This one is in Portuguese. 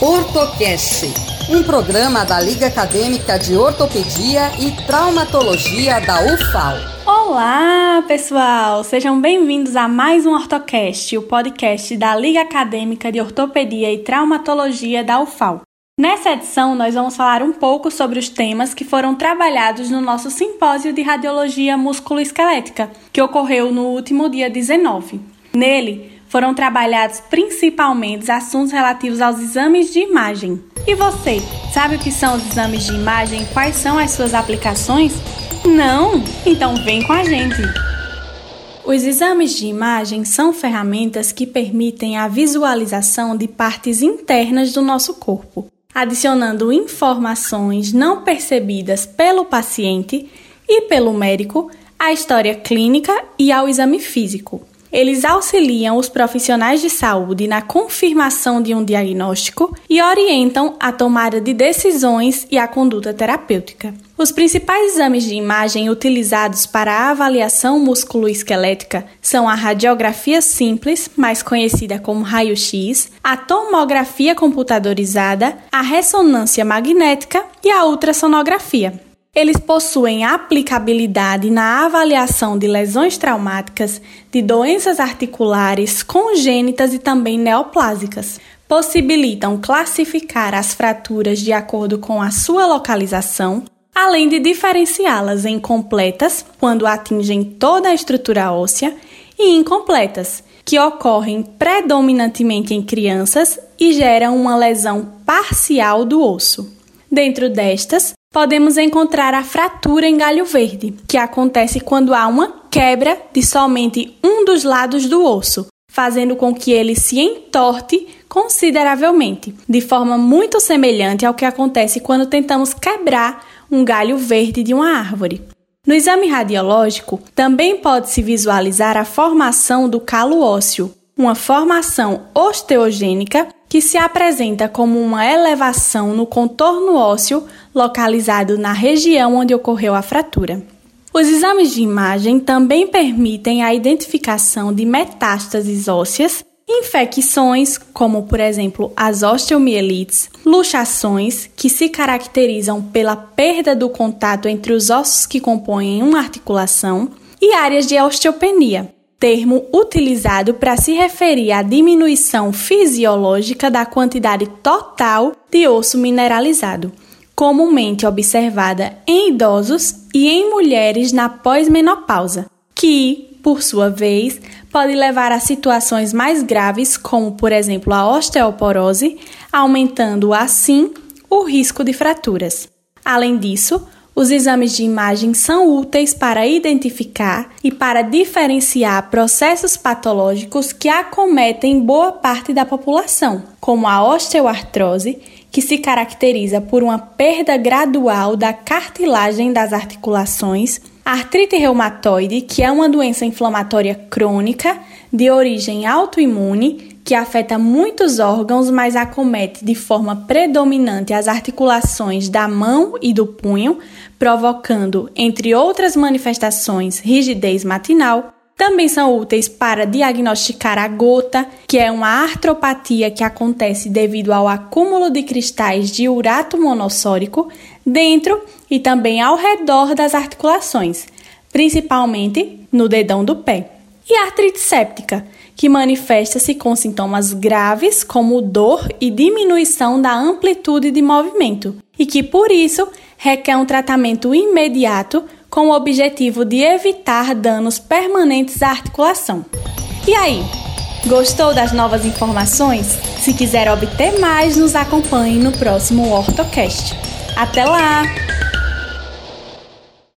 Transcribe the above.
Ortocast, um programa da Liga Acadêmica de Ortopedia e Traumatologia da UFAL. Olá, pessoal! Sejam bem-vindos a mais um Ortocast, o podcast da Liga Acadêmica de Ortopedia e Traumatologia da UFAL. Nessa edição, nós vamos falar um pouco sobre os temas que foram trabalhados no nosso simpósio de radiologia musculoesquelética, que ocorreu no último dia 19. Nele, foram trabalhados principalmente assuntos relativos aos exames de imagem. E você, sabe o que são os exames de imagem e quais são as suas aplicações? Não? Então vem com a gente! Os exames de imagem são ferramentas que permitem a visualização de partes internas do nosso corpo, adicionando informações não percebidas pelo paciente e pelo médico à história clínica e ao exame físico. Eles auxiliam os profissionais de saúde na confirmação de um diagnóstico e orientam a tomada de decisões e a conduta terapêutica. Os principais exames de imagem utilizados para a avaliação musculoesquelética são a radiografia simples, mais conhecida como raio-x, a tomografia computadorizada, a ressonância magnética e a ultrassonografia. Eles possuem aplicabilidade na avaliação de lesões traumáticas, de doenças articulares, congênitas e também neoplásicas. Possibilitam classificar as fraturas de acordo com a sua localização, além de diferenciá-las em completas, quando atingem toda a estrutura óssea, e incompletas, que ocorrem predominantemente em crianças e geram uma lesão parcial do osso. Dentro destas, podemos encontrar a fratura em galho verde, que acontece quando há uma quebra de somente um dos lados do osso, fazendo com que ele se entorte consideravelmente, de forma muito semelhante ao que acontece quando tentamos quebrar um galho verde de uma árvore. No exame radiológico, também pode-se visualizar a formação do calo ósseo, uma formação osteogênica que se apresenta como uma elevação no contorno ósseo localizado na região onde ocorreu a fratura. Os exames de imagem também permitem a identificação de metástases ósseas, infecções, como por exemplo as osteomielites, luxações, que se caracterizam pela perda do contato entre os ossos que compõem uma articulação, e áreas de osteopenia, termo utilizado para se referir à diminuição fisiológica da quantidade total de osso mineralizado, comumente observada em idosos e em mulheres na pós-menopausa, que, por sua vez, pode levar a situações mais graves, como por exemplo a osteoporose, aumentando assim o risco de fraturas. Além disso, os exames de imagem são úteis para identificar e para diferenciar processos patológicos que acometem boa parte da população, como a osteoartrose, que se caracteriza por uma perda gradual da cartilagem das articulações, a artrite reumatoide, que é uma doença inflamatória crônica de origem autoimune que afeta muitos órgãos, mas acomete de forma predominante as articulações da mão e do punho, provocando, entre outras manifestações, rigidez matinal. Também são úteis para diagnosticar a gota, que é uma artropatia que acontece devido ao acúmulo de cristais de urato monossórico dentro e também ao redor das articulações, principalmente no dedão do pé. E artrite séptica, que manifesta-se com sintomas graves como dor e diminuição da amplitude de movimento, e que por isso requer um tratamento imediato com o objetivo de evitar danos permanentes à articulação. E aí, gostou das novas informações? Se quiser obter mais, nos acompanhe no próximo OrtoCast. Até lá!